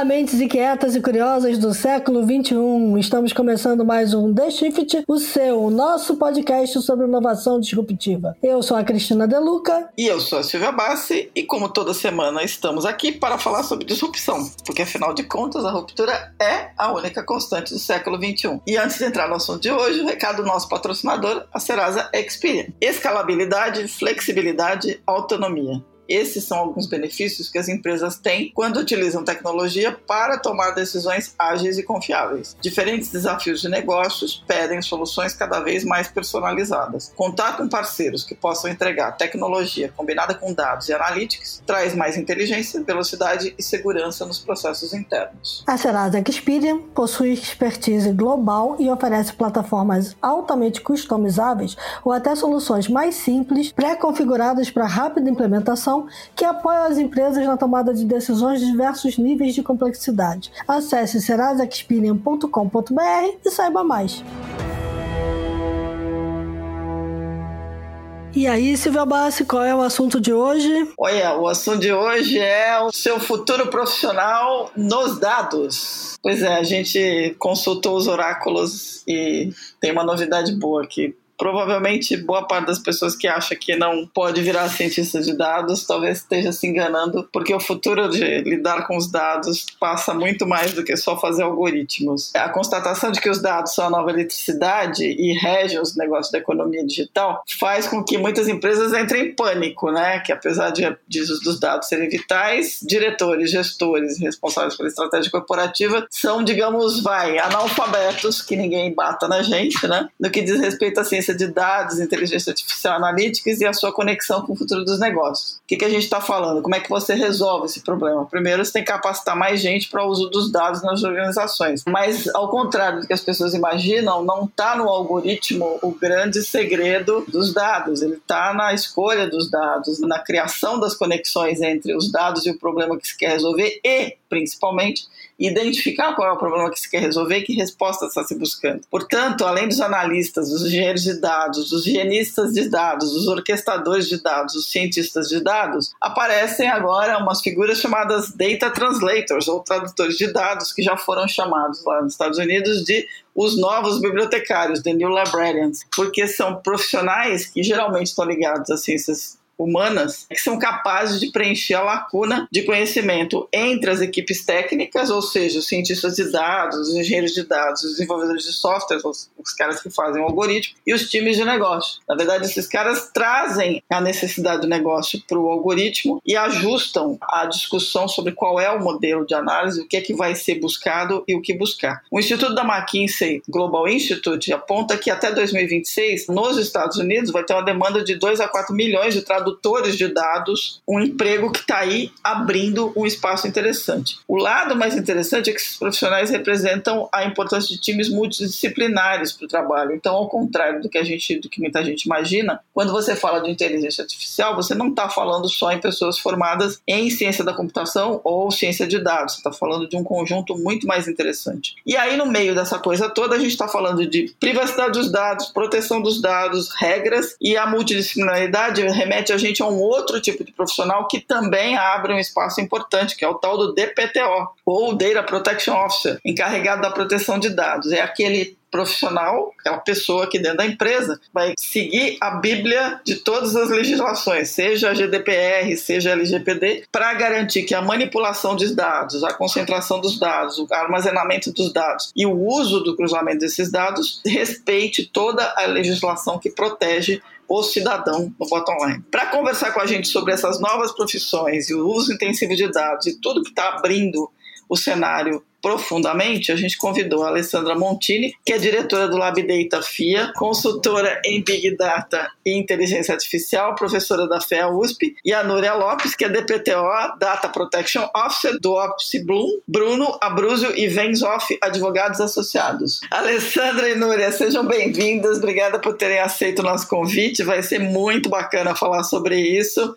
Olá, mentes inquietas e curiosas do século 21. Estamos começando mais um The Shift, o seu, o nosso podcast sobre inovação disruptiva. Eu sou a Cristina Deluca. E eu sou a Silvia Bassi. E como toda semana estamos aqui para falar sobre disrupção, porque afinal de contas a ruptura é a única constante do século 21. E antes de entrar no assunto de hoje, o recado do nosso patrocinador, a Serasa Experian. Escalabilidade, flexibilidade, autonomia. Esses são alguns benefícios que as empresas têm quando utilizam tecnologia para tomar decisões ágeis e confiáveis. Diferentes desafios de negócios pedem soluções cada vez mais personalizadas. Contar com parceiros que possam entregar tecnologia combinada com dados e analytics traz mais inteligência, velocidade e segurança nos processos internos. A Serasa Experian possui expertise global e oferece plataformas altamente customizáveis ou até soluções mais simples, pré-configuradas para rápida implementação que apoia as empresas na tomada de decisões de diversos níveis de complexidade. Acesse serasexperian.com.br e saiba mais. E aí, Silvia Bassi, qual é o assunto de hoje? Olha, o assunto de hoje é o seu futuro profissional nos dados. Pois é, a gente consultou os oráculos e tem uma novidade boa aqui provavelmente boa parte das pessoas que acha que não pode virar cientista de dados talvez esteja se enganando, porque o futuro de lidar com os dados passa muito mais do que só fazer algoritmos. A constatação de que os dados são a nova eletricidade e regem os negócios da economia digital faz com que muitas empresas entrem em pânico, né? Que apesar de, de dos dados serem vitais, diretores, gestores responsáveis pela estratégia corporativa são, digamos, vai, analfabetos, que ninguém bata na gente, né? No que diz respeito à ciência ciência de dados, inteligência artificial analytics e a sua conexão com o futuro dos negócios. O que, que a gente está falando? Como é que você resolve esse problema? Primeiro, você tem que capacitar mais gente para o uso dos dados nas organizações. Mas, ao contrário do que as pessoas imaginam, não está no algoritmo o grande segredo dos dados. Ele está na escolha dos dados, na criação das conexões entre os dados e o problema que se quer resolver e, principalmente, identificar qual é o problema que se quer resolver e que resposta está se buscando. Portanto, além dos analistas, dos engenheiros de dados, dos higienistas de dados, dos orquestradores de dados, dos cientistas de dados, aparecem agora umas figuras chamadas data translators, ou tradutores de dados, que já foram chamados lá nos Estados Unidos de os novos bibliotecários, the new librarians, porque são profissionais que geralmente estão ligados às ciências humanas que são capazes de preencher a lacuna de conhecimento entre as equipes técnicas, ou seja, os cientistas de dados, os engenheiros de dados, os desenvolvedores de software, os, os caras que fazem o algoritmo, e os times de negócio. Na verdade, esses caras trazem a necessidade do negócio para o algoritmo e ajustam a discussão sobre qual é o modelo de análise, o que é que vai ser buscado e o que buscar. O Instituto da McKinsey Global Institute aponta que até 2026, nos Estados Unidos, vai ter uma demanda de 2 a 4 milhões de tradutores tradutores de dados, um emprego que está aí abrindo um espaço interessante. O lado mais interessante é que esses profissionais representam a importância de times multidisciplinares para o trabalho. Então, ao contrário do que a gente, do que muita gente imagina, quando você fala de inteligência artificial, você não está falando só em pessoas formadas em ciência da computação ou ciência de dados. Você está falando de um conjunto muito mais interessante. E aí, no meio dessa coisa toda, a gente está falando de privacidade dos dados, proteção dos dados, regras e a multidisciplinaridade remete a gente é um outro tipo de profissional que também abre um espaço importante, que é o tal do DPTO, ou Data Protection Officer, encarregado da proteção de dados. É aquele profissional, aquela pessoa aqui dentro da empresa, vai seguir a Bíblia de todas as legislações, seja a GDPR, seja a LGPD, para garantir que a manipulação dos dados, a concentração dos dados, o armazenamento dos dados e o uso do cruzamento desses dados respeite toda a legislação que protege o cidadão no bottom line. Para conversar com a gente sobre essas novas profissões e o uso intensivo de dados e tudo que está abrindo o cenário profundamente, a gente convidou a Alessandra Montini, que é diretora do Lab Data FIA, consultora em Big Data e Inteligência Artificial, professora da FEA USP, e a Núria Lopes, que é DPTO, Data Protection Officer do Office Bloom, Bruno Abruzio e Venzoff, advogados associados. Alessandra e Núria, sejam bem-vindas, obrigada por terem aceito o nosso convite, vai ser muito bacana falar sobre isso.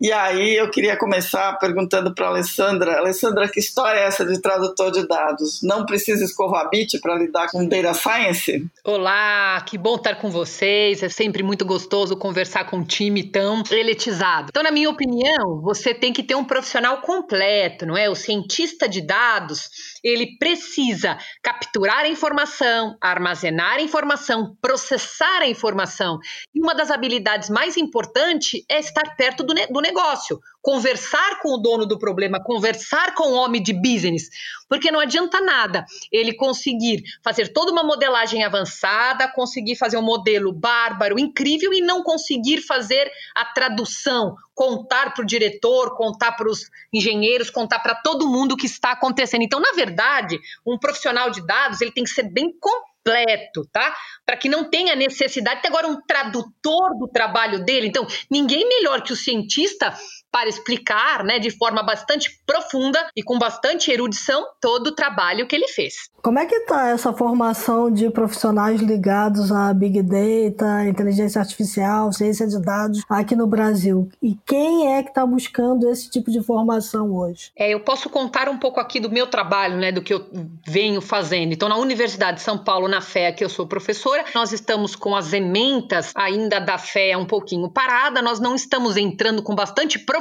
E aí eu queria começar perguntando para Alessandra, Alessandra, que história é essa de tradutor de dados? Não precisa escovar bit para lidar com data science? Olá, que bom estar com vocês. É sempre muito gostoso conversar com um time tão eletizado. Então, na minha opinião, você tem que ter um profissional completo, não é? O cientista de dados, ele precisa capturar a informação, armazenar a informação, processar a informação. E uma das habilidades mais importantes é estar perto do, ne do negócio, conversar com o dono do problema, conversar com o homem de business, porque não adianta nada ele conseguir fazer toda uma modelagem avançada, conseguir fazer um modelo bárbaro, incrível e não conseguir fazer a tradução, contar para o diretor, contar para os engenheiros, contar para todo mundo o que está acontecendo. Então, na verdade, um profissional de dados ele tem que ser bem completo, tá? Para que não tenha necessidade de ter agora um tradutor do trabalho dele. Então, ninguém melhor que o cientista para explicar, né, de forma bastante profunda e com bastante erudição todo o trabalho que ele fez. Como é que está essa formação de profissionais ligados a Big Data, inteligência artificial, ciência de dados aqui no Brasil? E quem é que está buscando esse tipo de formação hoje? É, eu posso contar um pouco aqui do meu trabalho, né, do que eu venho fazendo. Então, na Universidade de São Paulo, na FEA, que eu sou professora, nós estamos com as ementas ainda da FEA um pouquinho parada, nós não estamos entrando com bastante profundidade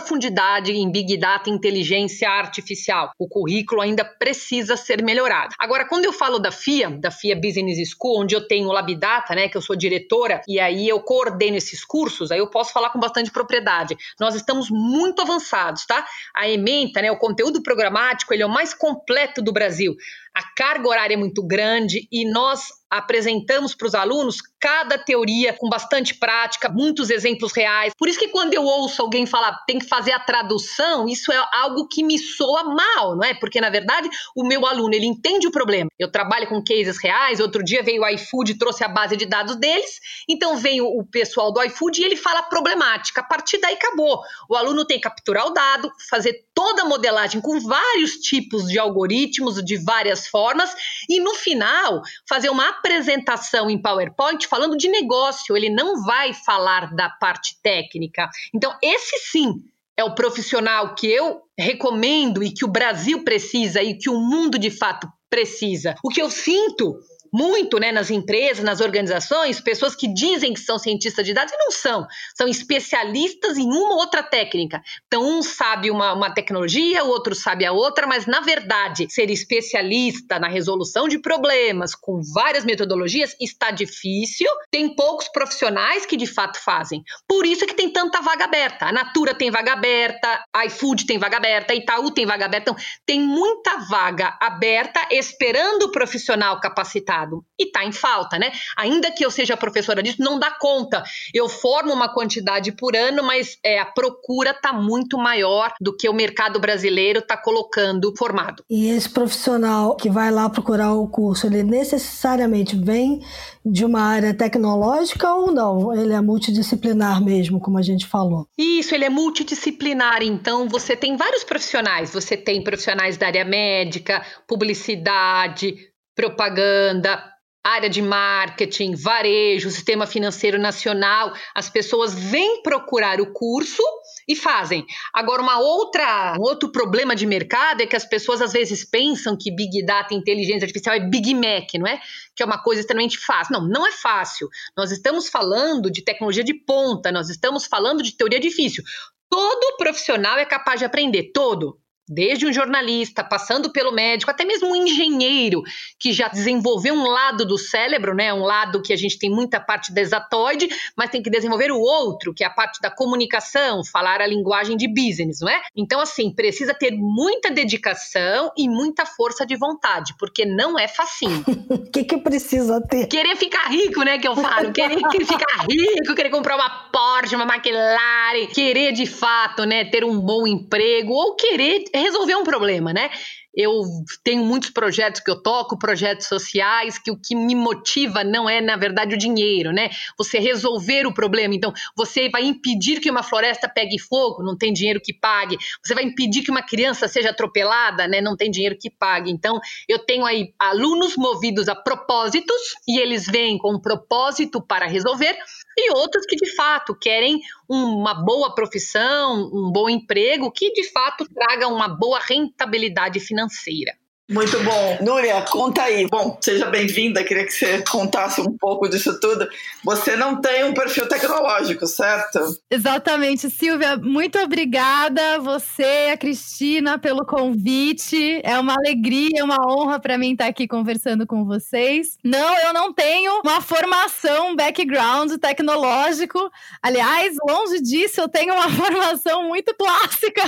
em Big Data inteligência artificial. O currículo ainda precisa ser melhorado. Agora, quando eu falo da FIA, da FIA Business School, onde eu tenho o Labdata, né, que eu sou diretora, e aí eu coordeno esses cursos, aí eu posso falar com bastante propriedade. Nós estamos muito avançados, tá? A ementa, né, o conteúdo programático, ele é o mais completo do Brasil. A carga horária é muito grande e nós apresentamos para os alunos cada teoria com bastante prática, muitos exemplos reais. Por isso que quando eu ouço alguém falar tem que fazer a tradução, isso é algo que me soa mal, não é? Porque na verdade o meu aluno ele entende o problema. Eu trabalho com cases reais. Outro dia veio o iFood trouxe a base de dados deles. Então veio o pessoal do iFood e ele fala problemática. A partir daí acabou. O aluno tem que capturar o dado, fazer toda a modelagem com vários tipos de algoritmos de várias formas e no final fazer uma apresentação em PowerPoint falando de negócio, ele não vai falar da parte técnica. Então, esse sim é o profissional que eu recomendo e que o Brasil precisa e que o mundo de fato precisa. O que eu sinto muito né, nas empresas, nas organizações, pessoas que dizem que são cientistas de dados e não são. São especialistas em uma ou outra técnica. Então, um sabe uma, uma tecnologia, o outro sabe a outra, mas na verdade, ser especialista na resolução de problemas com várias metodologias está difícil. Tem poucos profissionais que de fato fazem. Por isso que tem tanta vaga aberta. A Natura tem vaga aberta, a iFood tem vaga aberta, a Itaú tem vaga aberta. Então, tem muita vaga aberta esperando o profissional capacitado mercado e está em falta, né? Ainda que eu seja professora disso, não dá conta. Eu formo uma quantidade por ano, mas é, a procura está muito maior do que o mercado brasileiro está colocando formado. E esse profissional que vai lá procurar o curso, ele necessariamente vem de uma área tecnológica ou não? Ele é multidisciplinar mesmo, como a gente falou? Isso, ele é multidisciplinar. Então, você tem vários profissionais. Você tem profissionais da área médica, publicidade, propaganda, área de marketing, varejo, sistema financeiro nacional, as pessoas vêm procurar o curso e fazem. Agora, uma outra, um outro problema de mercado é que as pessoas às vezes pensam que Big Data, inteligência artificial é Big Mac, não é? Que é uma coisa extremamente fácil. Não, não é fácil. Nós estamos falando de tecnologia de ponta, nós estamos falando de teoria difícil. Todo profissional é capaz de aprender, todo desde um jornalista, passando pelo médico, até mesmo um engenheiro que já desenvolveu um lado do cérebro, né, um lado que a gente tem muita parte da exatoide, mas tem que desenvolver o outro, que é a parte da comunicação, falar a linguagem de business, não é? Então, assim, precisa ter muita dedicação e muita força de vontade, porque não é facinho. O que que precisa ter? Querer ficar rico, né, que eu falo, querer, querer ficar rico, querer comprar uma Porsche, uma McLaren, querer de fato, né, ter um bom emprego ou querer resolver um problema, né? eu tenho muitos projetos que eu toco, projetos sociais, que o que me motiva não é, na verdade, o dinheiro, né? Você resolver o problema. Então, você vai impedir que uma floresta pegue fogo, não tem dinheiro que pague. Você vai impedir que uma criança seja atropelada, né? Não tem dinheiro que pague. Então, eu tenho aí alunos movidos a propósitos e eles vêm com um propósito para resolver e outros que de fato querem uma boa profissão, um bom emprego que de fato traga uma boa rentabilidade financeira. Muito bom. Núria, conta aí. Bom, seja bem-vinda. Queria que você contasse um pouco disso tudo. Você não tem um perfil tecnológico, certo? Exatamente, Silvia. Muito obrigada você, a Cristina, pelo convite. É uma alegria, uma honra para mim estar aqui conversando com vocês. Não, eu não tenho uma formação, um background tecnológico. Aliás, longe disso, eu tenho uma formação muito clássica,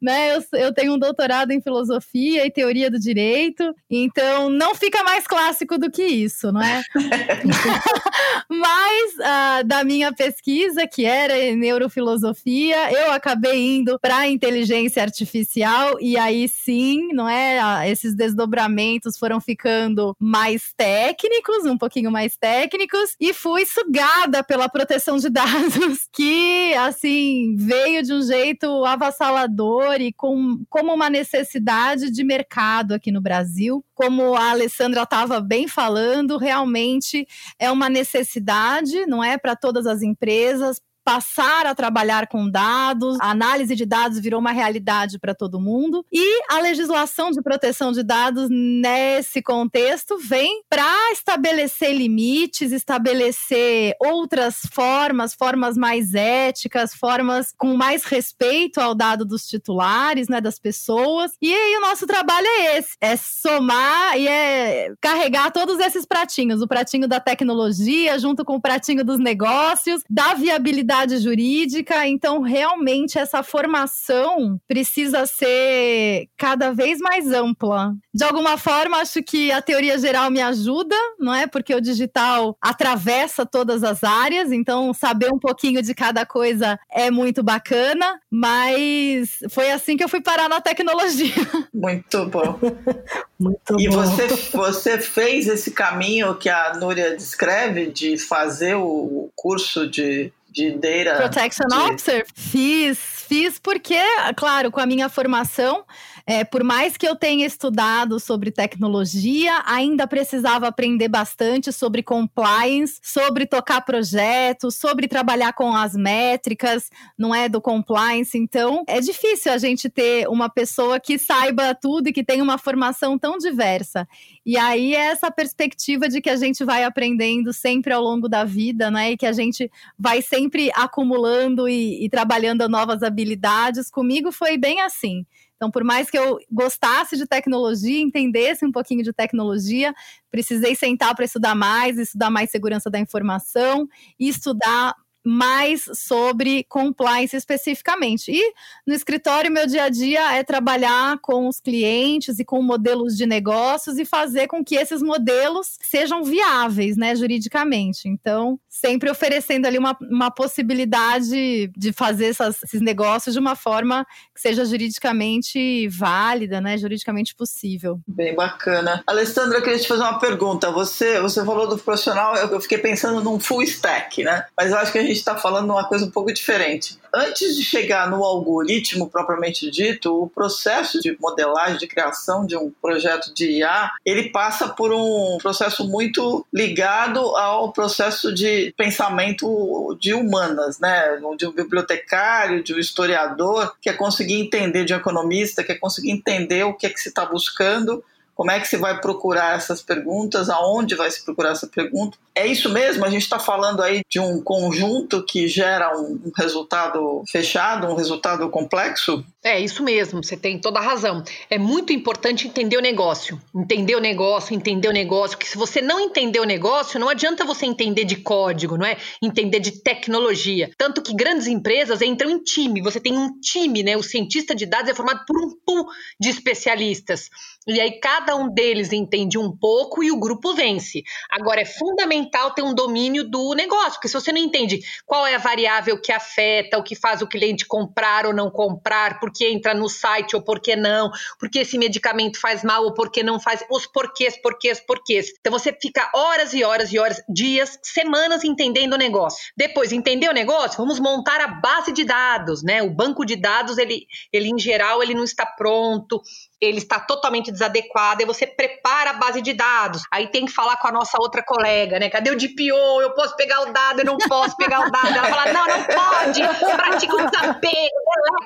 né? Eu, eu tenho um doutorado em filosofia e teoria do direito, então não fica mais clássico do que isso, não é? Mas uh, da minha pesquisa, que era em neurofilosofia, eu acabei indo para inteligência artificial e aí sim, não é? Uh, esses desdobramentos foram ficando mais técnicos, um pouquinho mais técnicos, e fui sugada pela proteção de dados, que assim veio de um jeito avassalador e com como uma necessidade de mercado aqui no Brasil. Como a Alessandra estava bem falando, realmente é uma necessidade, não é, para todas as empresas, passar a trabalhar com dados, a análise de dados virou uma realidade para todo mundo. E a legislação de proteção de dados, nesse contexto, vem para estabelecer limites, estabelecer outras formas, formas mais éticas, formas com mais respeito ao dado dos titulares, né, das pessoas. E aí o nosso trabalho é esse: é somar e é carregar todos esses pratinhos, o pratinho da tecnologia junto com o pratinho dos negócios, da viabilidade personalidade jurídica, então realmente essa formação precisa ser cada vez mais ampla. De alguma forma, acho que a teoria geral me ajuda, não é? Porque o digital atravessa todas as áreas, então saber um pouquinho de cada coisa é muito bacana, mas foi assim que eu fui parar na tecnologia. Muito bom. muito e bom. você você fez esse caminho que a Núria descreve de fazer o curso de de Data Protection de... Officer? Fiz, fiz porque, claro, com a minha formação, é, por mais que eu tenha estudado sobre tecnologia, ainda precisava aprender bastante sobre compliance, sobre tocar projetos, sobre trabalhar com as métricas, não é do compliance. Então, é difícil a gente ter uma pessoa que saiba tudo e que tenha uma formação tão diversa. E aí é essa perspectiva de que a gente vai aprendendo sempre ao longo da vida, né? E que a gente vai sempre acumulando e, e trabalhando novas habilidades. Comigo foi bem assim. Então, por mais que eu gostasse de tecnologia, entendesse um pouquinho de tecnologia, precisei sentar para estudar mais, estudar mais segurança da informação e estudar mais sobre compliance especificamente. E no escritório, meu dia a dia é trabalhar com os clientes e com modelos de negócios e fazer com que esses modelos sejam viáveis, né, juridicamente. Então, sempre oferecendo ali uma, uma possibilidade de fazer essas, esses negócios de uma forma que seja juridicamente válida, né, juridicamente possível. Bem bacana. Alessandra, eu queria te fazer uma pergunta. Você, você falou do profissional, eu, eu fiquei pensando num full stack, né? Mas eu acho que a gente está falando uma coisa um pouco diferente. Antes de chegar no algoritmo propriamente dito, o processo de modelagem, de criação de um projeto de IA, ele passa por um processo muito ligado ao processo de pensamento de humanas, né? De um bibliotecário, de um historiador, que é conseguir entender, de um economista, que é conseguir entender o que é que se está buscando como é que se vai procurar essas perguntas? Aonde vai se procurar essa pergunta? É isso mesmo? A gente está falando aí de um conjunto que gera um resultado fechado, um resultado complexo? É isso mesmo, você tem toda a razão. É muito importante entender o negócio. Entender o negócio, entender o negócio, que se você não entender o negócio, não adianta você entender de código, não é? Entender de tecnologia. Tanto que grandes empresas entram em time. Você tem um time, né? O cientista de dados é formado por um pool de especialistas. E aí cada um deles entende um pouco e o grupo vence. Agora, é fundamental ter um domínio do negócio, porque se você não entende qual é a variável que afeta, o que faz o cliente comprar ou não comprar, por que entra no site ou por que não, por que esse medicamento faz mal ou por que não faz, os porquês, porquês, porquês. Então você fica horas e horas e horas, dias, semanas entendendo o negócio. Depois, entender o negócio, vamos montar a base de dados, né? O banco de dados, ele, ele em geral, ele não está pronto, ele está totalmente desadequado, e você prepara a base de dados. Aí tem que falar com a nossa outra colega, né? Cadê o DPO? Eu posso pegar o dado, eu não posso pegar o dado. Ela fala, não, não pode, pratica um desapego.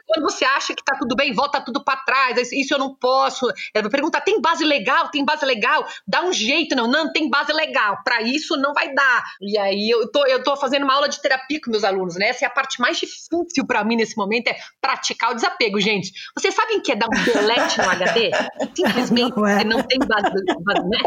Quando você acha que tá tudo bem, volta tudo para trás, isso eu não posso. Ela pergunta, tem base legal? Tem base legal? Dá um jeito, não, não, tem base legal. Para isso não vai dar. E aí eu tô, eu tô fazendo uma aula de terapia com meus alunos, né? Essa é a parte mais difícil para mim nesse momento, é praticar o desapego, gente. Vocês sabem que é dar um delete no HD? Simplesmente não, é. não tem base, né?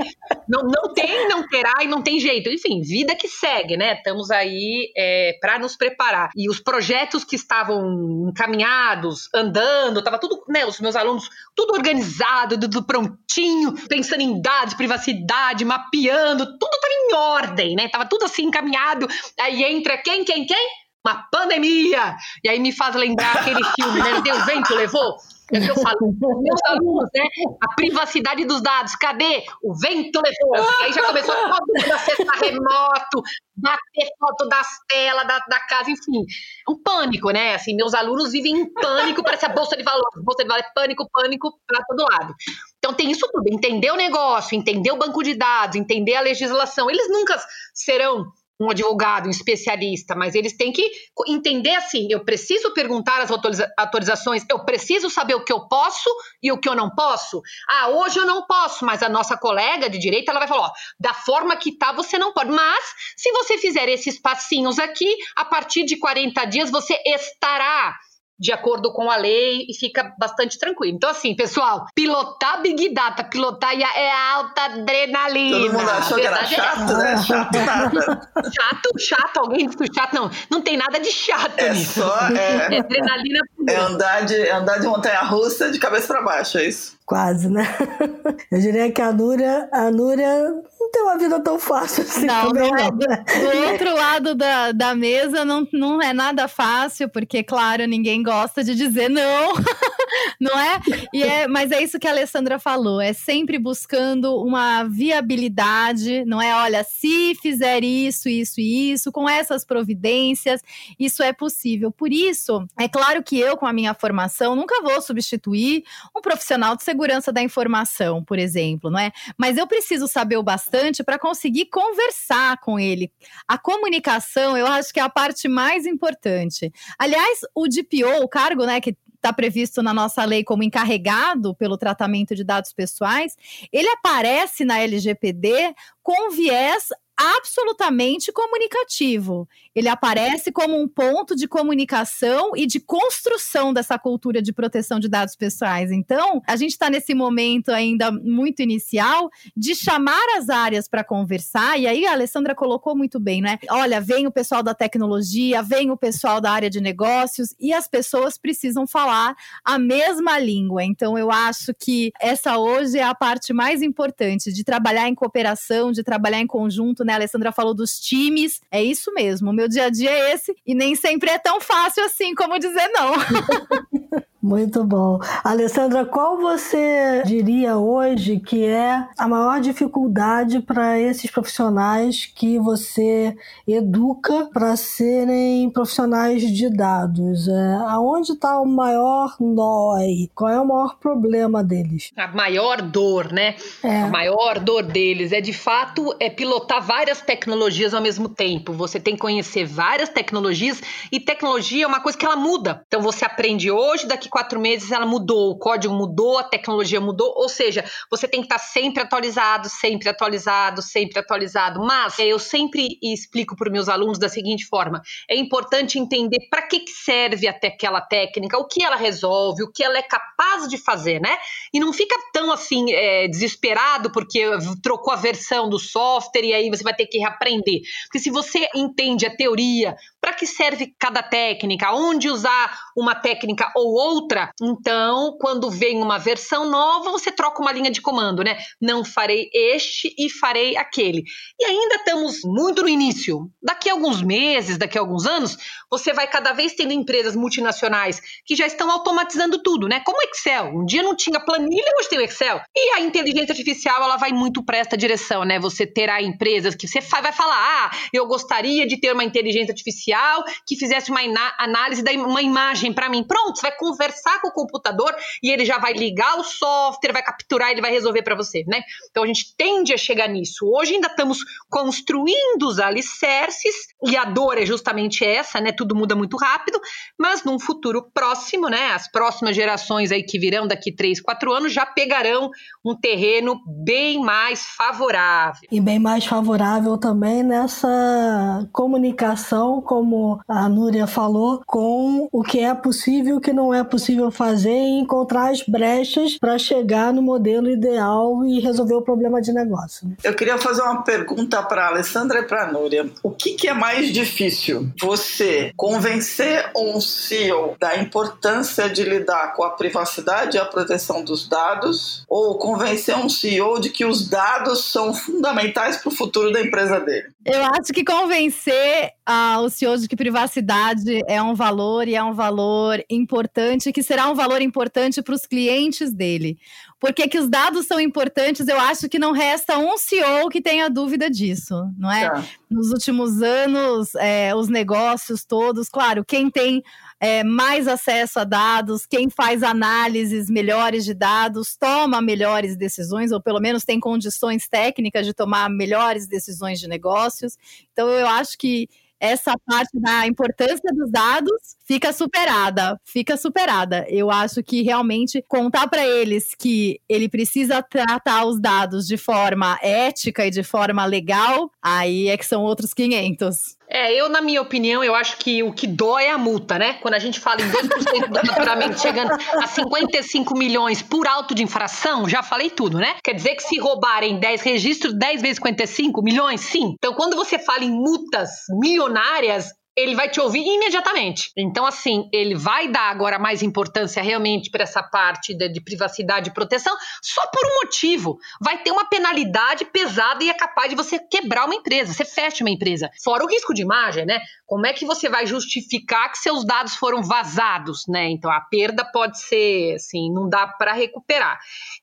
Não, não tem, não terá e não tem jeito. Enfim, vida que segue, né? Estamos aí é, para nos preparar. E os projetos que estavam encaminhados, andando, tava tudo, né? Os meus alunos, tudo organizado, tudo prontinho, pensando em dados, privacidade, mapeando, tudo estava em ordem, né? Tava tudo assim encaminhado. Aí entra quem, quem, quem? Uma pandemia! E aí me faz lembrar aquele filme, né? Deu vento, levou? É o que eu falo, meus alunos, né? A privacidade dos dados, cadê? O vento levou. Aí já começou todo mundo acessar remoto, bater foto das telas da, da casa, enfim. É um pânico, né? Assim, meus alunos vivem em pânico, parece a bolsa de valores. Bolsa de valores, pânico, pânico para todo lado. Então tem isso tudo, entender o negócio, entender o banco de dados, entender a legislação. Eles nunca serão um advogado, um especialista, mas eles têm que entender assim: eu preciso perguntar as autoriza autorizações, eu preciso saber o que eu posso e o que eu não posso. Ah, hoje eu não posso, mas a nossa colega de direito ela vai falar: ó, da forma que tá, você não pode. Mas se você fizer esses passinhos aqui, a partir de 40 dias você estará de acordo com a lei e fica bastante tranquilo. Então, assim, pessoal, pilotar Big Data, pilotar é alta adrenalina. Todo mundo achou que era é chato, é. né? Chato nada. Chato, chato, alguém disse chato. Não, não tem nada de chato é nisso. Só, é, é adrenalina. É andar de, andar de montanha-russa de cabeça para baixo, é isso? Quase, né? Eu diria que a Núria, a Núria não tem uma vida tão fácil assim não, também, não. É. Do, do outro lado da, da mesa não, não é nada fácil, porque, claro, ninguém gosta de dizer não, não é? E é? Mas é isso que a Alessandra falou, é sempre buscando uma viabilidade, não é? Olha, se fizer isso, isso e isso, com essas providências, isso é possível. Por isso, é claro que eu, com a minha formação, nunca vou substituir um profissional de segurança da informação, por exemplo, não é? Mas eu preciso saber o bastante para conseguir conversar com ele. A comunicação, eu acho que é a parte mais importante. Aliás, o DPO, o cargo, né, que está previsto na nossa lei como encarregado pelo tratamento de dados pessoais, ele aparece na LGPD com viés absolutamente comunicativo. Ele aparece como um ponto de comunicação e de construção dessa cultura de proteção de dados pessoais. Então, a gente está nesse momento ainda muito inicial de chamar as áreas para conversar. E aí a Alessandra colocou muito bem, né? Olha, vem o pessoal da tecnologia, vem o pessoal da área de negócios e as pessoas precisam falar a mesma língua. Então, eu acho que essa hoje é a parte mais importante de trabalhar em cooperação, de trabalhar em conjunto né? A Alessandra falou dos times. É isso mesmo. O meu dia a dia é esse. E nem sempre é tão fácil assim como dizer não. Muito bom. Alessandra, qual você diria hoje que é a maior dificuldade para esses profissionais que você educa para serem profissionais de dados? É, aonde está o maior nó aí? Qual é o maior problema deles? A maior dor, né? É. A maior dor deles é, de fato, é pilotar várias tecnologias ao mesmo tempo. Você tem que conhecer várias tecnologias e tecnologia é uma coisa que ela muda. Então, você aprende hoje, daqui quatro meses ela mudou, o código mudou, a tecnologia mudou, ou seja, você tem que estar sempre atualizado, sempre atualizado, sempre atualizado. Mas eu sempre explico para os meus alunos da seguinte forma: é importante entender para que, que serve até aquela técnica, o que ela resolve, o que ela é capaz de fazer, né? E não fica tão assim é, desesperado porque trocou a versão do software e aí você vai ter que reaprender. Porque se você entende a teoria, para que serve cada técnica, onde usar uma técnica ou outra. Então, quando vem uma versão nova, você troca uma linha de comando, né? Não farei este e farei aquele. E ainda estamos muito no início. Daqui a alguns meses, daqui a alguns anos, você vai cada vez tendo empresas multinacionais que já estão automatizando tudo, né? Como Excel. Um dia não tinha planilha, hoje tem o Excel. E a inteligência artificial, ela vai muito para esta direção, né? Você terá empresas que você vai falar: ah, eu gostaria de ter uma inteligência artificial que fizesse uma análise de uma imagem para mim. Pronto, você vai conversar com o computador e ele já vai ligar o software, vai capturar, ele vai resolver para você, né? Então a gente tende a chegar nisso. Hoje ainda estamos construindo os alicerces e a dor é justamente essa, né? Tudo muda muito rápido, mas num futuro próximo, né? As próximas gerações aí que virão daqui 3, 4 anos já pegarão um terreno bem mais favorável. E bem mais favorável também nessa comunicação, como a Núria falou, com o que é possível e o que não é possível fazer e encontrar as brechas para chegar no modelo ideal e resolver o problema de negócio. Eu queria fazer uma pergunta para a Alessandra e para a Núria. O que, que é mais difícil? Você convencer um CEO da importância de lidar com a privacidade e a proteção dos dados ou convencer um CEO de que os dados são fundamentais para o futuro da empresa dele? Eu acho que convencer ah, o CEO de que privacidade é um valor e é um valor importante, que será um valor importante para os clientes dele. Porque que os dados são importantes, eu acho que não resta um CEO que tenha dúvida disso, não é? Tá. Nos últimos anos, é, os negócios todos, claro, quem tem é, mais acesso a dados, quem faz análises melhores de dados toma melhores decisões, ou pelo menos tem condições técnicas de tomar melhores decisões de negócios. Então, eu acho que essa parte da importância dos dados fica superada, fica superada. Eu acho que realmente contar para eles que ele precisa tratar os dados de forma ética e de forma legal, aí é que são outros 500. É, eu, na minha opinião, eu acho que o que dói é a multa, né? Quando a gente fala em 2% do faturamento chegando a 55 milhões por auto de infração, já falei tudo, né? Quer dizer que se roubarem 10 registros, 10 vezes 55 milhões, sim. Então, quando você fala em multas milionárias, ele vai te ouvir imediatamente. Então, assim, ele vai dar agora mais importância realmente para essa parte de, de, privacidade e proteção, só por um motivo. Vai ter uma penalidade pesada e é capaz de você quebrar uma empresa, você fecha uma empresa. Fora o risco de imagem, né? Como é que você vai justificar que seus dados foram vazados, né? Então, a perda pode ser, assim, não dá para recuperar.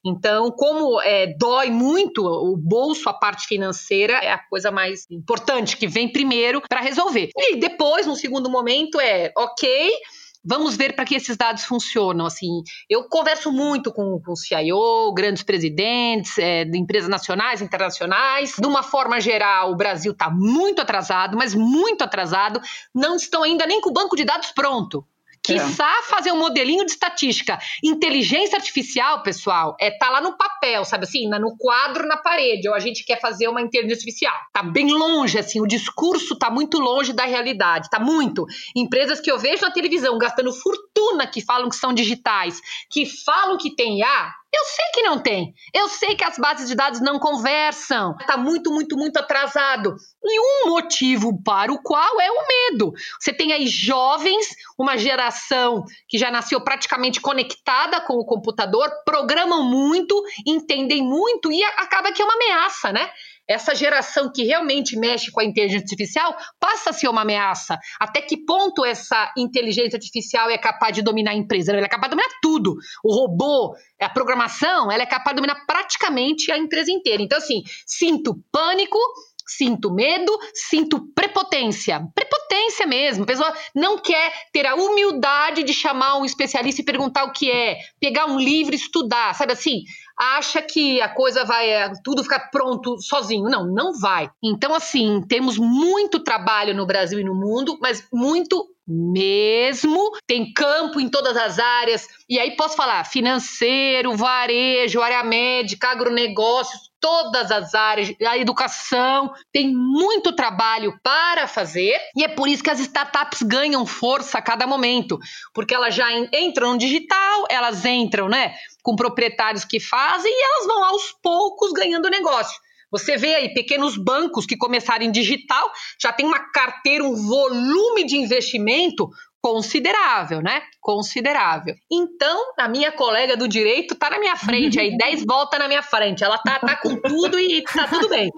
Então, como é, dói muito o bolso, a parte financeira, é a coisa mais importante que vem primeiro para resolver. E depois depois, no segundo momento, é ok. Vamos ver para que esses dados funcionam. Assim, eu converso muito com, com o CIO, grandes presidentes é, de empresas nacionais, internacionais. De uma forma geral, o Brasil está muito atrasado, mas muito atrasado. Não estão ainda nem com o banco de dados pronto. Quiçá é. fazer um modelinho de estatística. Inteligência artificial, pessoal, é tá lá no papel, sabe assim, no quadro na parede, ou a gente quer fazer uma inteligência artificial. Tá bem longe, assim, o discurso tá muito longe da realidade, tá muito. Empresas que eu vejo na televisão gastando fortuna que falam que são digitais, que falam que tem IA, eu sei que não tem. Eu sei que as bases de dados não conversam. Está muito, muito, muito atrasado. E um motivo para o qual é o medo. Você tem aí jovens, uma geração que já nasceu praticamente conectada com o computador, programam muito, entendem muito e acaba que é uma ameaça, né? Essa geração que realmente mexe com a inteligência artificial passa a ser uma ameaça. Até que ponto essa inteligência artificial é capaz de dominar a empresa? Ela é capaz de dominar tudo. O robô, a programação, ela é capaz de dominar praticamente a empresa inteira. Então, assim, sinto pânico, sinto medo, sinto prepotência. Prepotência mesmo. A pessoa não quer ter a humildade de chamar um especialista e perguntar o que é, pegar um livro e estudar, sabe assim? acha que a coisa vai é, tudo ficar pronto sozinho. Não, não vai. Então, assim, temos muito trabalho no Brasil e no mundo, mas muito mesmo. Tem campo em todas as áreas. E aí posso falar financeiro, varejo, área médica, agronegócios, todas as áreas, a educação, tem muito trabalho para fazer e é por isso que as startups ganham força a cada momento, porque elas já entram no digital, elas entram, né, com proprietários que fazem e elas vão aos poucos ganhando negócio. Você vê aí pequenos bancos que começaram em digital, já tem uma carteira, um volume de investimento considerável, né? Considerável. Então, a minha colega do direito tá na minha frente, aí 10 volta na minha frente. Ela tá, tá com tudo e tá tudo bem.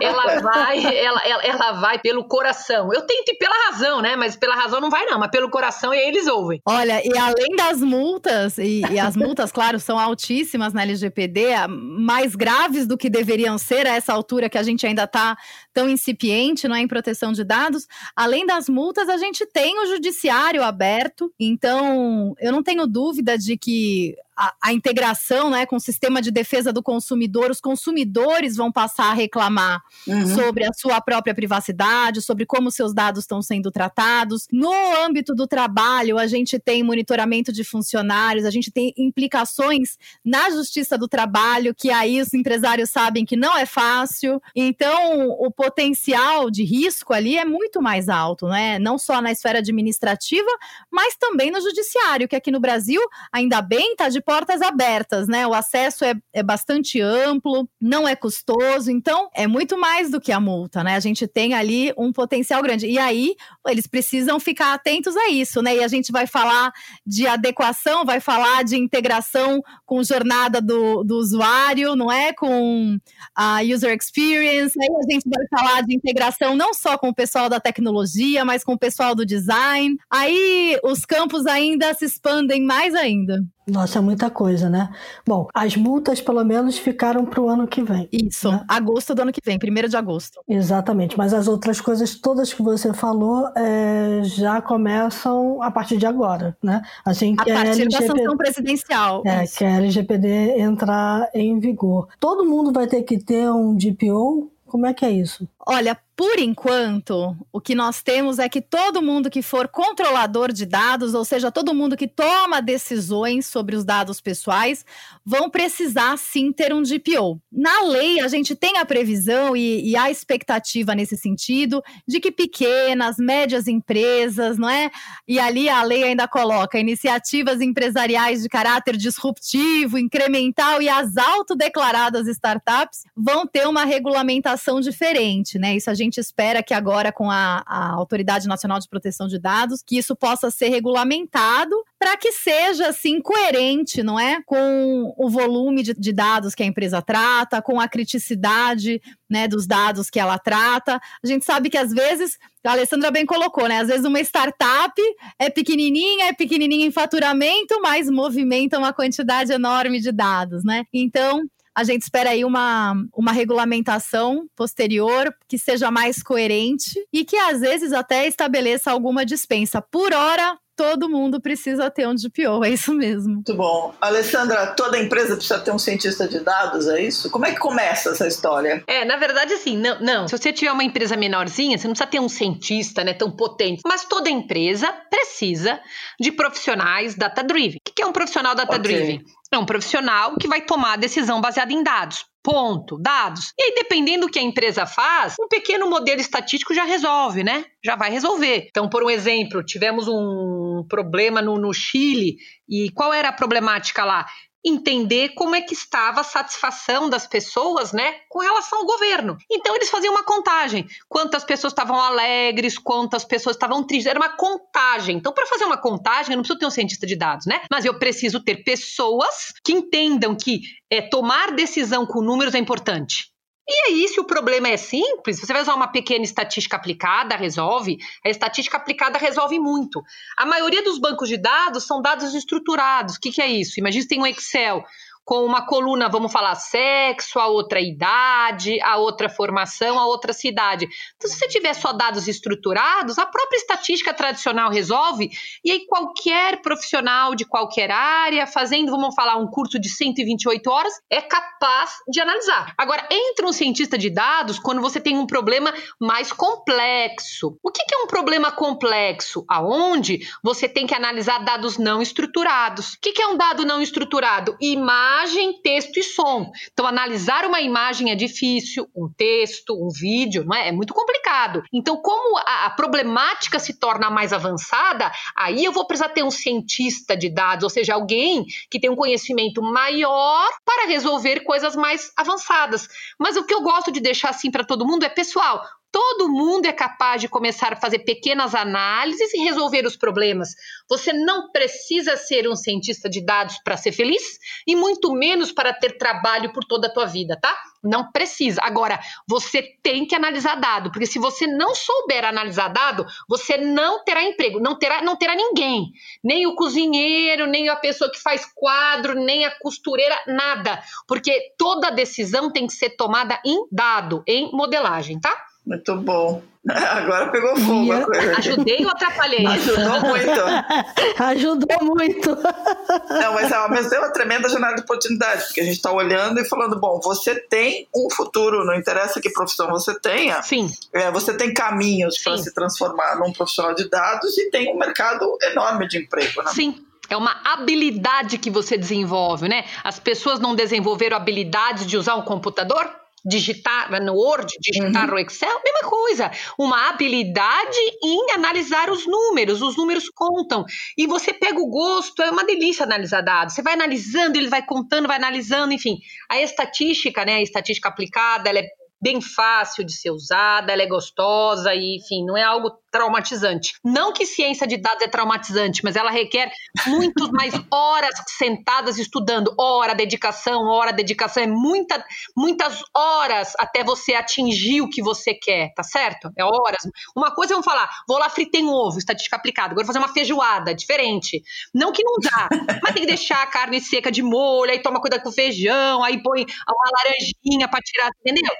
Ela vai, ela, ela, ela vai pelo coração. Eu tento ir pela razão, né? Mas pela razão não vai, não, mas pelo coração e aí eles ouvem. Olha, e além das multas, e, e as multas, claro, são altíssimas na LGPD, mais graves do que deveriam ser a essa altura que a gente ainda tá tão incipiente, não é, em proteção de dados. Além das multas, a gente tem o judiciário aberto. Então, eu não tenho dúvida de que a, a, integração né, com o sistema de defesa do consumidor, os consumidores vão passar a reclamar uhum. sobre a sua própria privacidade, sobre como seus dados estão sendo tratados. No âmbito do trabalho, a gente tem monitoramento de funcionários, a gente tem implicações na justiça do trabalho, que aí os empresários sabem que não é fácil. Então, o potencial de risco ali é muito mais alto, né? Não só na esfera administrativa, mas também no judiciário, que aqui no Brasil, ainda bem, está de portas abertas, né? O acesso é, é bastante amplo, não é custoso, então é muito mais do que a multa, né? A gente tem ali um potencial grande. E aí, eles precisam ficar atentos a isso, né? E a gente vai falar de adequação, vai falar de integração com jornada do, do usuário, não é? Com a user experience. Aí a gente vai falar de integração não só com o pessoal da tecnologia, mas com o pessoal do design. Aí os campos ainda se expandem mais ainda. Nossa, é muita coisa, né? Bom, as multas pelo menos ficaram para o ano que vem. Isso, né? agosto do ano que vem, primeiro de agosto. Exatamente, mas as outras coisas todas que você falou é, já começam a partir de agora, né? Assim que a partir LGPD, da sanção presidencial. É, isso. que a LGPD entrar em vigor. Todo mundo vai ter que ter um DPO? Como é que é isso? Olha, por enquanto, o que nós temos é que todo mundo que for controlador de dados, ou seja, todo mundo que toma decisões sobre os dados pessoais, vão precisar sim ter um DPO. Na lei, a gente tem a previsão e, e a expectativa nesse sentido de que pequenas, médias empresas, não é? E ali a lei ainda coloca iniciativas empresariais de caráter disruptivo, incremental e as autodeclaradas startups vão ter uma regulamentação diferente, né? Isso a gente gente espera que agora, com a, a Autoridade Nacional de Proteção de Dados, que isso possa ser regulamentado para que seja assim coerente, não é, com o volume de, de, dados que a empresa trata, com a criticidade, né, dos dados que ela trata. A gente sabe que às vezes a Alessandra bem colocou, né? Às vezes uma startup é pequenininha, é pequenininha em faturamento, mas movimenta uma quantidade enorme de dados, né? Então, a gente espera aí uma, uma regulamentação posterior que seja mais coerente e que às vezes até estabeleça alguma dispensa. Por hora, todo mundo precisa ter um DPO, é isso mesmo. Muito bom. Alessandra, toda empresa precisa ter um cientista de dados, é isso? Como é que começa essa história? É, na verdade, assim, não, não. Se você tiver uma empresa menorzinha, você não precisa ter um cientista, né, tão potente. Mas toda empresa precisa de profissionais data-driven. O que é um profissional data-driven? Okay. É um profissional que vai tomar a decisão baseada em dados. Ponto, dados. E aí, dependendo do que a empresa faz, um pequeno modelo estatístico já resolve, né? Já vai resolver. Então, por um exemplo, tivemos um problema no, no Chile e qual era a problemática lá? Entender como é que estava a satisfação das pessoas, né, com relação ao governo. Então eles faziam uma contagem, quantas pessoas estavam alegres, quantas pessoas estavam tristes, era uma contagem. Então para fazer uma contagem, eu não preciso ter um cientista de dados, né? Mas eu preciso ter pessoas que entendam que é, tomar decisão com números é importante. E aí, se o problema é simples, você vai usar uma pequena estatística aplicada, resolve. A estatística aplicada resolve muito. A maioria dos bancos de dados são dados estruturados. O que, que é isso? Imagina se tem um Excel com uma coluna, vamos falar, sexo, a outra idade, a outra formação, a outra cidade. Então, se você tiver só dados estruturados, a própria estatística tradicional resolve, e aí qualquer profissional de qualquer área, fazendo, vamos falar, um curso de 128 horas, é capaz de analisar. Agora, entra um cientista de dados quando você tem um problema mais complexo. O que é um problema complexo? Aonde você tem que analisar dados não estruturados. O que é um dado não estruturado? Imagem imagem, texto e som. Então, analisar uma imagem é difícil, um texto, um vídeo, não é? É muito complicado. Então, como a, a problemática se torna mais avançada, aí eu vou precisar ter um cientista de dados, ou seja, alguém que tem um conhecimento maior para resolver coisas mais avançadas. Mas o que eu gosto de deixar assim para todo mundo é, pessoal, Todo mundo é capaz de começar a fazer pequenas análises e resolver os problemas. Você não precisa ser um cientista de dados para ser feliz e muito menos para ter trabalho por toda a tua vida, tá? Não precisa. Agora, você tem que analisar dado, porque se você não souber analisar dado, você não terá emprego, não terá, não terá ninguém, nem o cozinheiro, nem a pessoa que faz quadro, nem a costureira, nada, porque toda decisão tem que ser tomada em dado, em modelagem, tá? Muito bom. Agora pegou fogo a coisa. Ajudei ou atrapalhei? Ajudou muito. Ajudou muito. Não, mas ao mesmo tempo é uma tremenda janela de oportunidade, porque a gente está olhando e falando, bom, você tem um futuro, não interessa que profissão você tenha. Sim. É, você tem caminhos para se transformar num profissional de dados e tem um mercado enorme de emprego, né? Sim. É uma habilidade que você desenvolve, né? As pessoas não desenvolveram habilidades de usar um computador? Digitar no Word, digitar uhum. no Excel, mesma coisa. Uma habilidade em analisar os números, os números contam. E você pega o gosto, é uma delícia analisar dados. Você vai analisando, ele vai contando, vai analisando, enfim. A estatística, né, a estatística aplicada, ela é bem fácil de ser usada, ela é gostosa e, enfim, não é algo traumatizante. Não que ciência de dados é traumatizante, mas ela requer muito mais horas sentadas estudando. Hora, dedicação, hora, dedicação. É muita, muitas horas até você atingir o que você quer, tá certo? É horas. Uma coisa, vamos falar, vou lá fritei um ovo, estatística aplicada. Agora vou fazer uma feijoada, diferente. Não que não dá, mas tem que deixar a carne seca de molho, aí toma cuidado com o feijão, aí põe uma laranjinha para tirar, entendeu?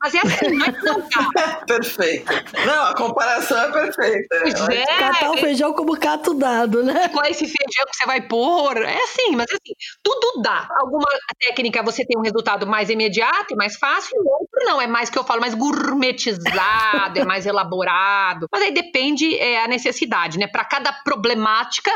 Mas é assim, não é. Perfeito. Não, a comparação é perfeita. Pois é. Catar o feijão como cato dado, né? Qual é esse feijão que você vai pôr? É assim, mas assim, tudo dá. Alguma técnica você tem um resultado mais imediato e mais fácil, o outro não. É mais que eu falo, mais gourmetizado, é mais elaborado. Mas aí depende é, a necessidade, né? Para cada problemática,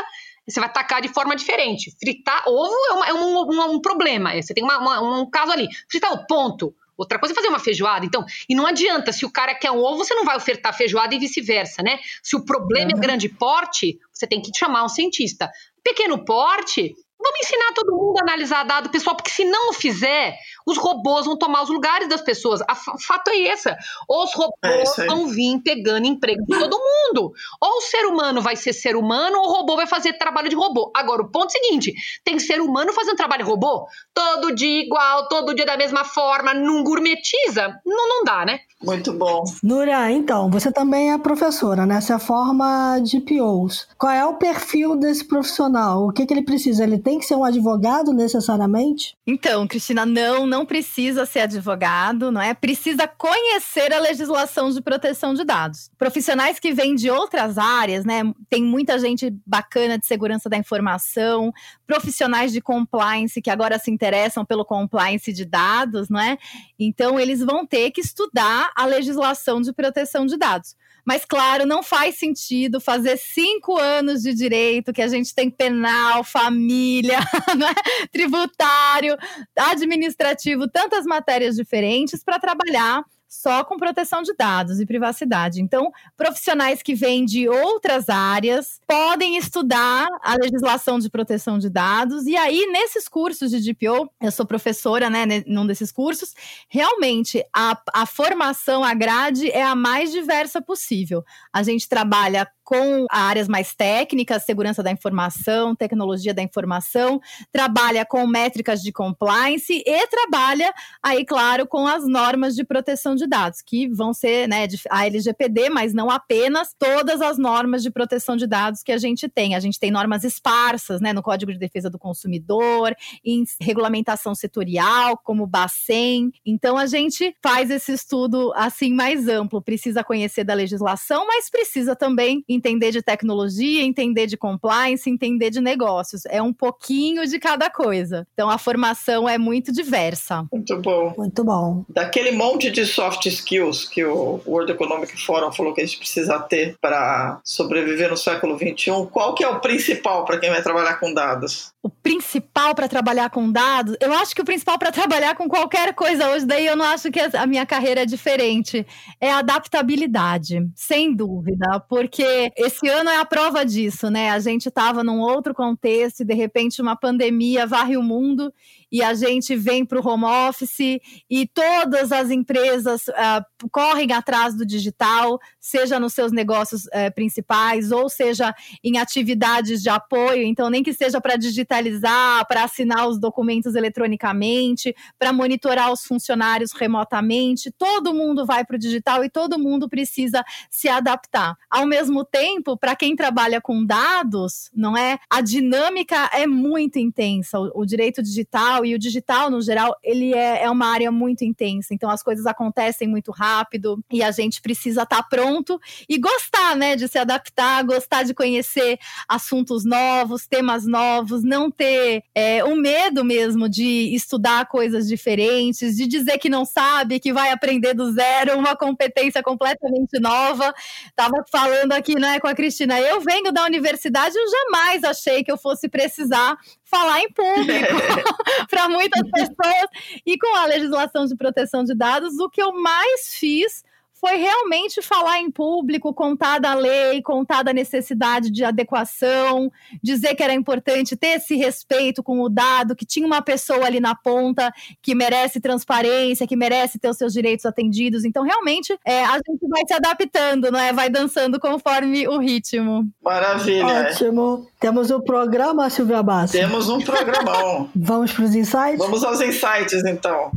você vai atacar de forma diferente. Fritar ovo é, uma, é um, um, um, problema. Você tem uma, uma, um caso ali. Fritar o ponto Outra coisa é fazer uma feijoada. Então, e não adianta, se o cara quer um ovo, você não vai ofertar feijoada e vice-versa, né? Se o problema uhum. é grande porte, você tem que chamar um cientista. Pequeno porte, Vamos ensinar todo mundo a analisar dado, pessoal, porque se não o fizer, os robôs vão tomar os lugares das pessoas. O fato é esse. Os robôs é vão vir pegando emprego de todo mundo. Ou o ser humano vai ser ser humano, ou o robô vai fazer trabalho de robô. Agora, o ponto é o seguinte: tem ser humano fazendo trabalho de robô? Todo dia igual, todo dia da mesma forma, não gourmetiza? Não, não dá, né? Muito bom. Núria, então, você também é professora, né? Você forma de POs. Qual é o perfil desse profissional? O que, que ele precisa? Ele tem que ser um advogado necessariamente? Então, Cristina, não, não precisa ser advogado, não é? Precisa conhecer a legislação de proteção de dados. Profissionais que vêm de outras áreas, né? Tem muita gente bacana de segurança da informação, profissionais de compliance que agora se interessam pelo compliance de dados, não é? Então, eles vão ter que estudar a legislação de proteção de dados. Mas, claro, não faz sentido fazer cinco anos de direito, que a gente tem penal, família, é? tributário, administrativo, tantas matérias diferentes para trabalhar só com proteção de dados e privacidade. Então, profissionais que vêm de outras áreas podem estudar a legislação de proteção de dados. E aí, nesses cursos de DPO, eu sou professora, né, num desses cursos, realmente a, a formação, a grade é a mais diversa possível. A gente trabalha com áreas mais técnicas, segurança da informação, tecnologia da informação, trabalha com métricas de compliance e trabalha aí, claro, com as normas de proteção de dados, que vão ser né, a LGPD, mas não apenas todas as normas de proteção de dados que a gente tem. A gente tem normas esparsas né, no Código de Defesa do Consumidor, em regulamentação setorial, como Bacen. Então a gente faz esse estudo assim mais amplo, precisa conhecer da legislação, mas precisa também entender de tecnologia, entender de compliance, entender de negócios. É um pouquinho de cada coisa. Então a formação é muito diversa. Muito bom. Muito bom. Daquele monte de soft skills que o World Economic Forum falou que a gente precisa ter para sobreviver no século XXI, qual que é o principal para quem vai trabalhar com dados? O principal para trabalhar com dados? Eu acho que o principal para trabalhar com qualquer coisa hoje, daí eu não acho que a minha carreira é diferente. É a adaptabilidade, sem dúvida, porque porque esse ano é a prova disso, né? A gente estava num outro contexto e de repente uma pandemia varre o mundo e a gente vem para o home office e todas as empresas uh, correm atrás do digital, seja nos seus negócios uh, principais ou seja em atividades de apoio. Então, nem que seja para digitalizar, para assinar os documentos eletronicamente, para monitorar os funcionários remotamente, todo mundo vai para o digital e todo mundo precisa se adaptar. Ao mesmo tempo, para quem trabalha com dados, não é? A dinâmica é muito intensa. O, o direito digital e o digital no geral, ele é, é uma área muito intensa. Então as coisas acontecem muito rápido e a gente precisa estar tá pronto e gostar, né, de se adaptar, gostar de conhecer assuntos novos, temas novos, não ter é, o medo mesmo de estudar coisas diferentes, de dizer que não sabe, que vai aprender do zero, uma competência completamente nova. Tava falando aqui, né, com a Cristina, eu venho da universidade, eu jamais achei que eu fosse precisar falar em público para muitas pessoas. E com a legislação de proteção de dados, o que eu mais fiz foi realmente falar em público, contar da lei, contar da necessidade de adequação, dizer que era importante ter esse respeito com o dado, que tinha uma pessoa ali na ponta que merece transparência, que merece ter os seus direitos atendidos. Então, realmente, é, a gente vai se adaptando, não é? Vai dançando conforme o ritmo. Maravilha. Ótimo. Temos o um programa, Silvia Bassi. Temos um programão. Vamos para os insights? Vamos aos insights, então.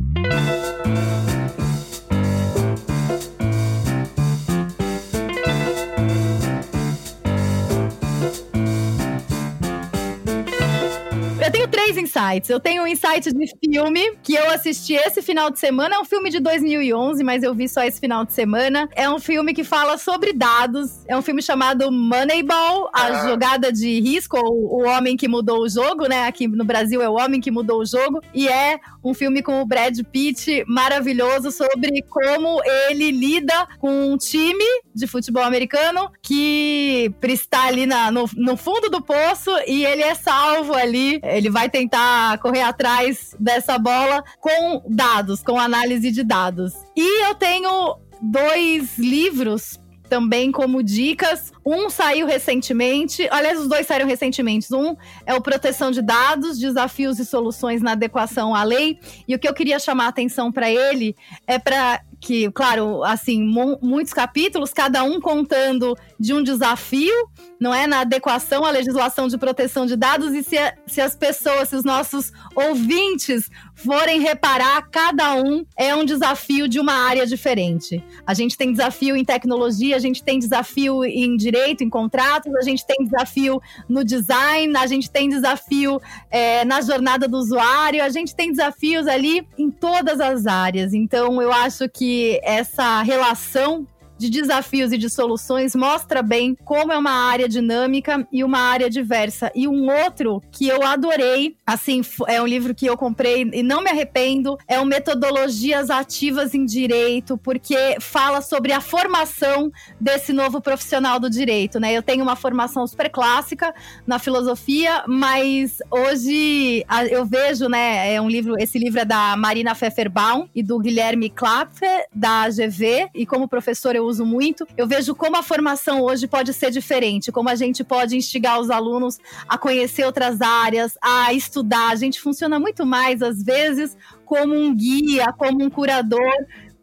Três insights. Eu tenho um insight de filme que eu assisti esse final de semana. É um filme de 2011, mas eu vi só esse final de semana. É um filme que fala sobre dados. É um filme chamado Moneyball, a ah. jogada de risco, ou o homem que mudou o jogo, né? Aqui no Brasil é o homem que mudou o jogo. E é um filme com o Brad Pitt maravilhoso sobre como ele lida com um time de futebol americano que está ali na, no, no fundo do poço e ele é salvo ali. Ele vai tentar correr atrás dessa bola com dados, com análise de dados. E eu tenho dois livros também como dicas. Um saiu recentemente, aliás, os dois saíram recentemente. Um é o Proteção de Dados, Desafios e Soluções na Adequação à Lei. E o que eu queria chamar a atenção para ele é para que, claro, assim, muitos capítulos, cada um contando de um desafio, não é? Na adequação à legislação de proteção de dados e se, se as pessoas, se os nossos ouvintes forem reparar, cada um é um desafio de uma área diferente. A gente tem desafio em tecnologia, a gente tem desafio em direito, em contratos, a gente tem desafio no design, a gente tem desafio é, na jornada do usuário, a gente tem desafios ali em todas as áreas. Então, eu acho que essa relação de desafios e de soluções mostra bem como é uma área dinâmica e uma área diversa. E um outro que eu adorei, assim, é um livro que eu comprei e não me arrependo, é o Metodologias Ativas em Direito, porque fala sobre a formação desse novo profissional do direito, né? Eu tenho uma formação super clássica na filosofia, mas hoje eu vejo, né, é um livro, esse livro é da Marina Pfefferbaum e do Guilherme Klapfer, da AGV, e como professor eu uso muito, eu vejo como a formação hoje pode ser diferente, como a gente pode instigar os alunos a conhecer outras áreas, a estudar. A gente funciona muito mais, às vezes, como um guia, como um curador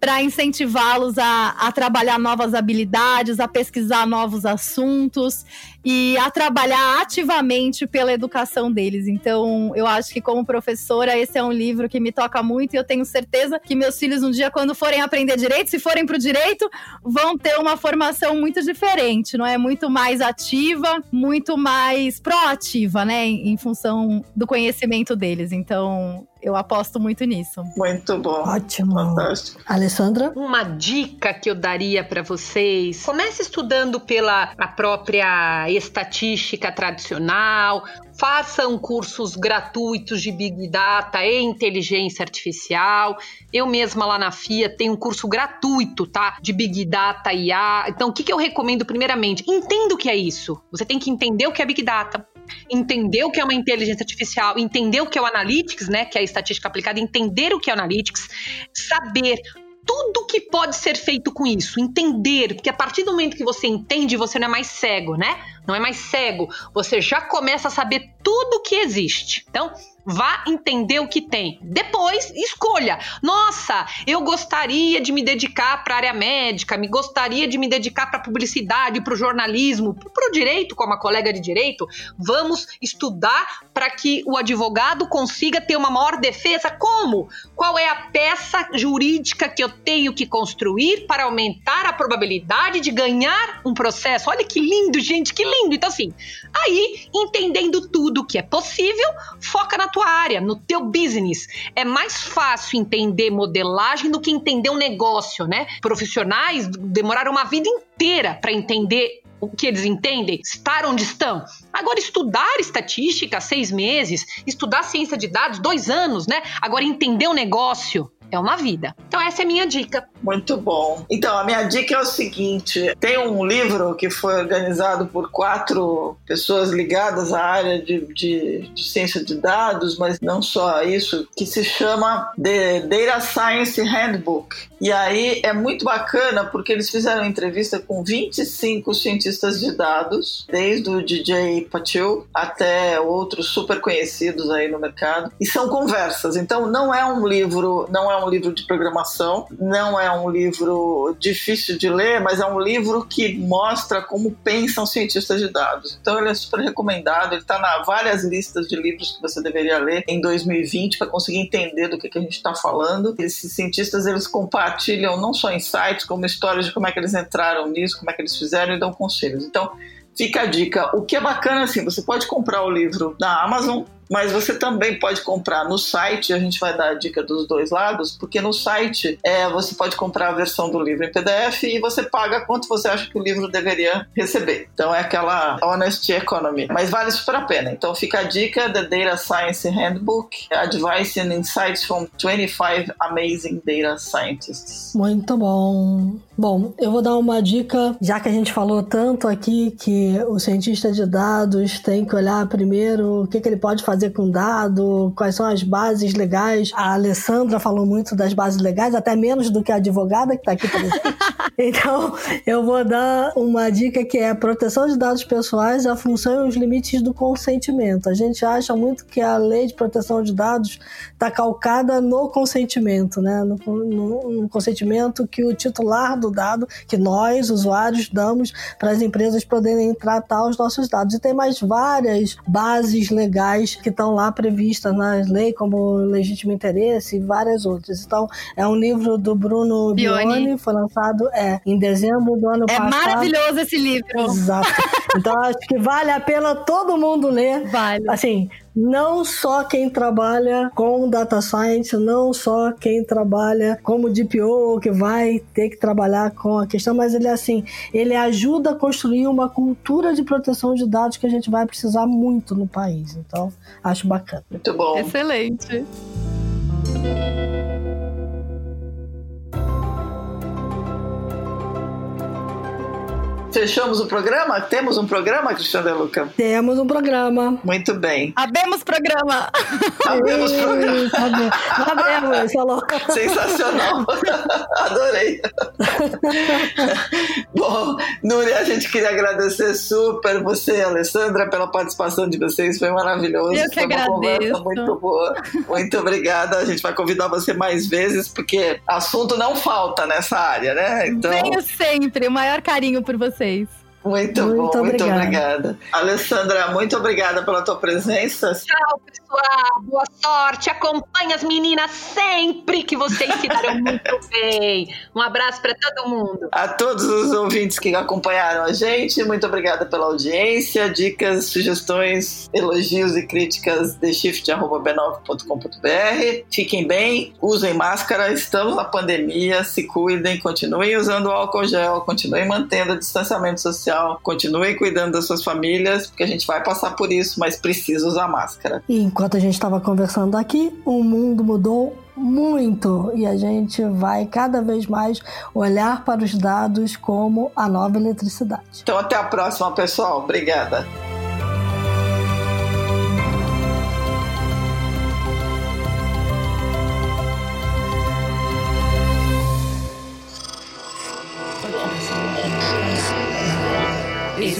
para incentivá-los a, a trabalhar novas habilidades, a pesquisar novos assuntos e a trabalhar ativamente pela educação deles. Então, eu acho que como professora, esse é um livro que me toca muito e eu tenho certeza que meus filhos um dia quando forem aprender direito, se forem para o direito, vão ter uma formação muito diferente, não é? Muito mais ativa, muito mais proativa, né, em, em função do conhecimento deles. Então, eu aposto muito nisso. Muito bom. Ótimo. Fantástico. Alessandra? Uma dica que eu daria para vocês: comece estudando pela a própria estatística tradicional, façam cursos gratuitos de Big Data e inteligência artificial. Eu mesma lá na FIA tenho um curso gratuito, tá? De Big Data e IA. Então, o que, que eu recomendo primeiramente? Entenda o que é isso. Você tem que entender o que é Big Data entender o que é uma inteligência artificial, entender o que é o analytics, né, que é a estatística aplicada, entender o que é o analytics, saber tudo que pode ser feito com isso, entender, porque a partir do momento que você entende, você não é mais cego, né? Não é mais cego, você já começa a saber tudo que existe. Então, Vá entender o que tem. Depois, escolha. Nossa, eu gostaria de me dedicar para a área médica, me gostaria de me dedicar para a publicidade, para o jornalismo, para o direito, como a colega de direito. Vamos estudar para que o advogado consiga ter uma maior defesa. Como? Qual é a peça jurídica que eu tenho que construir para aumentar a probabilidade de ganhar um processo? Olha que lindo, gente, que lindo. Então, assim, aí, entendendo tudo que é possível, foca na tua área, no teu business. É mais fácil entender modelagem do que entender um negócio, né? Profissionais demoraram uma vida inteira para entender o que eles entendem, estar onde estão. Agora, estudar estatística, seis meses, estudar ciência de dados, dois anos, né? Agora, entender o negócio, é uma vida. Então essa é a minha dica. Muito bom. Então a minha dica é o seguinte: tem um livro que foi organizado por quatro pessoas ligadas à área de, de, de ciência de dados, mas não só isso, que se chama The Data Science Handbook. E aí é muito bacana porque eles fizeram entrevista com 25 cientistas de dados, desde o DJ Patil até outros super conhecidos aí no mercado. E são conversas. Então não é um livro, não é um livro de programação, não é um livro difícil de ler, mas é um livro que mostra como pensam cientistas de dados. Então ele é super recomendado, ele está na várias listas de livros que você deveria ler em 2020 para conseguir entender do que, que a gente está falando. Esses cientistas eles compartilham não só insights, como histórias de como é que eles entraram nisso, como é que eles fizeram e dão conselhos. Então fica a dica. O que é bacana assim, você pode comprar o livro na Amazon mas você também pode comprar no site, a gente vai dar a dica dos dois lados, porque no site é, você pode comprar a versão do livro em PDF e você paga quanto você acha que o livro deveria receber. Então é aquela honest economy, mas vale super a pena. Então fica a dica The Data Science Handbook, Advice and Insights from 25 Amazing Data Scientists. Muito bom. Bom, eu vou dar uma dica, já que a gente falou tanto aqui que o cientista de dados tem que olhar primeiro o que, que ele pode fazer com dado, quais são as bases legais. A Alessandra falou muito das bases legais, até menos do que a advogada que está aqui presente. então, eu vou dar uma dica que é a proteção de dados pessoais, a função e os limites do consentimento. A gente acha muito que a lei de proteção de dados está calcada no consentimento, né? No, no, no consentimento que o titular do dado, que nós, usuários, damos para as empresas poderem tratar os nossos dados. E tem mais várias bases legais que estão lá previstas nas leis, como legítimo interesse e várias outras. Então, é um livro do Bruno Bione, Bione foi lançado é, em dezembro do ano é passado. É maravilhoso esse livro. Exato. Então, acho que vale a pena todo mundo ler. Vale. Assim, não só quem trabalha com data science, não só quem trabalha como DPO, que vai ter que trabalhar com a questão, mas ele assim, ele ajuda a construir uma cultura de proteção de dados que a gente vai precisar muito no país. Então, acho bacana. Muito bom. Excelente. Fechamos o programa? Temos um programa, Cristiano Luca? Temos um programa. Muito bem. Abemos programa. Abemos programa. Abemos, falou. Sensacional. Adorei. Bom, Núria, a gente queria agradecer super você e a Alessandra pela participação de vocês. Foi maravilhoso. Eu que Foi uma agradeço. conversa muito boa. Muito obrigada. A gente vai convidar você mais vezes, porque assunto não falta nessa área, né? Então... Venho sempre. O maior carinho por você vocês. Muito, muito bom, obrigada. muito obrigada. Alessandra, muito obrigada pela tua presença. Tchau, pessoal. Boa sorte. Acompanhe as meninas sempre que vocês se deram muito bem. Um abraço para todo mundo. A todos os ouvintes que acompanharam a gente, muito obrigada pela audiência. Dicas, sugestões, elogios e críticas de shift.b9.com.br. Fiquem bem, usem máscara, estamos na pandemia, se cuidem, continuem usando álcool gel, continuem mantendo o distanciamento social social. Continuem cuidando das suas famílias, porque a gente vai passar por isso, mas precisa usar máscara. E enquanto a gente estava conversando aqui, o mundo mudou muito e a gente vai cada vez mais olhar para os dados como a nova eletricidade. Então, até a próxima, pessoal. Obrigada.